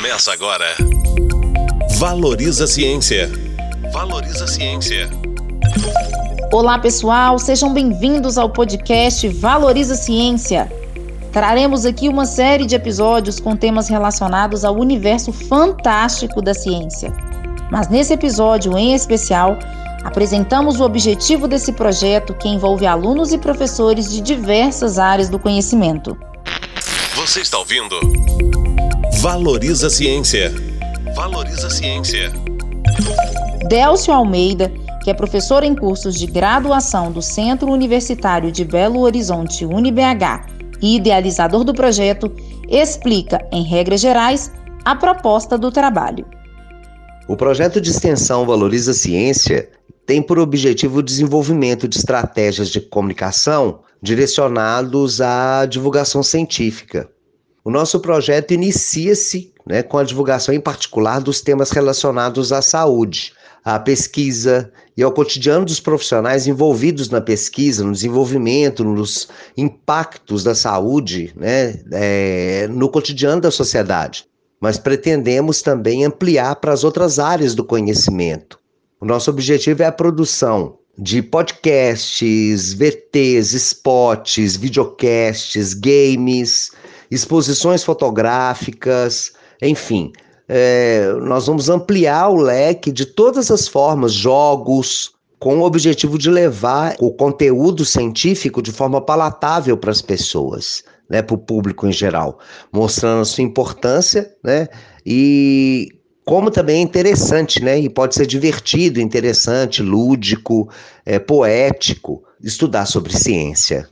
Começa agora. Valoriza a Ciência. Valoriza a Ciência. Olá, pessoal, sejam bem-vindos ao podcast Valoriza a Ciência. Traremos aqui uma série de episódios com temas relacionados ao universo fantástico da ciência. Mas nesse episódio em especial, apresentamos o objetivo desse projeto que envolve alunos e professores de diversas áreas do conhecimento. Você está ouvindo? Valoriza a Ciência. Valoriza a Ciência. Délcio Almeida, que é professor em cursos de graduação do Centro Universitário de Belo Horizonte, UniBH, e idealizador do projeto, explica, em regras gerais, a proposta do trabalho. O projeto de extensão Valoriza a Ciência tem por objetivo o desenvolvimento de estratégias de comunicação direcionados à divulgação científica. O nosso projeto inicia-se né, com a divulgação, em particular, dos temas relacionados à saúde, à pesquisa e ao cotidiano dos profissionais envolvidos na pesquisa, no desenvolvimento, nos impactos da saúde né, é, no cotidiano da sociedade. Mas pretendemos também ampliar para as outras áreas do conhecimento. O nosso objetivo é a produção de podcasts, VTs, spots, videocasts, games, exposições fotográficas, enfim. É, nós vamos ampliar o leque de todas as formas, jogos, com o objetivo de levar o conteúdo científico de forma palatável para as pessoas, né, para o público em geral, mostrando a sua importância, né, e como também é interessante, né, e pode ser divertido, interessante, lúdico, é, poético, estudar sobre ciência.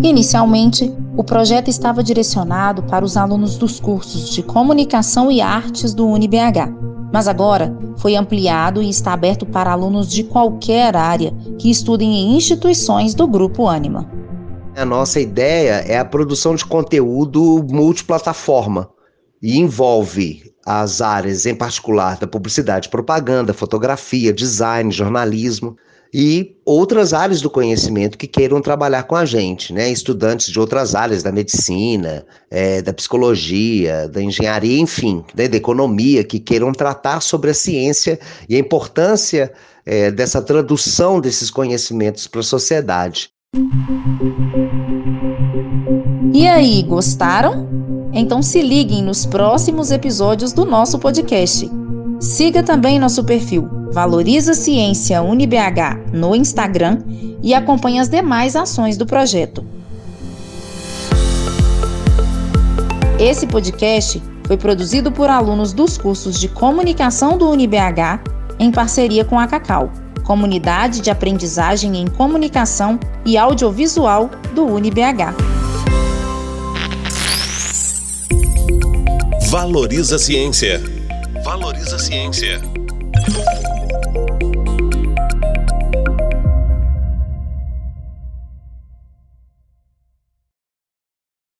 Inicialmente, o projeto estava direcionado para os alunos dos cursos de Comunicação e Artes do UniBH, mas agora foi ampliado e está aberto para alunos de qualquer área que estudem em instituições do Grupo Anima. A nossa ideia é a produção de conteúdo multiplataforma e envolve as áreas, em particular, da publicidade, propaganda, fotografia, design, jornalismo e outras áreas do conhecimento que queiram trabalhar com a gente, né? Estudantes de outras áreas da medicina, é, da psicologia, da engenharia, enfim, né? da economia, que queiram tratar sobre a ciência e a importância é, dessa tradução desses conhecimentos para a sociedade. E aí, gostaram? Então se liguem nos próximos episódios do nosso podcast. Siga também nosso perfil Valoriza Ciência UniBH no Instagram e acompanhe as demais ações do projeto. Esse podcast foi produzido por alunos dos cursos de comunicação do UniBH em parceria com a Cacau, comunidade de aprendizagem em comunicação e audiovisual do UniBH. Valoriza ciência. Valoriza a ciência.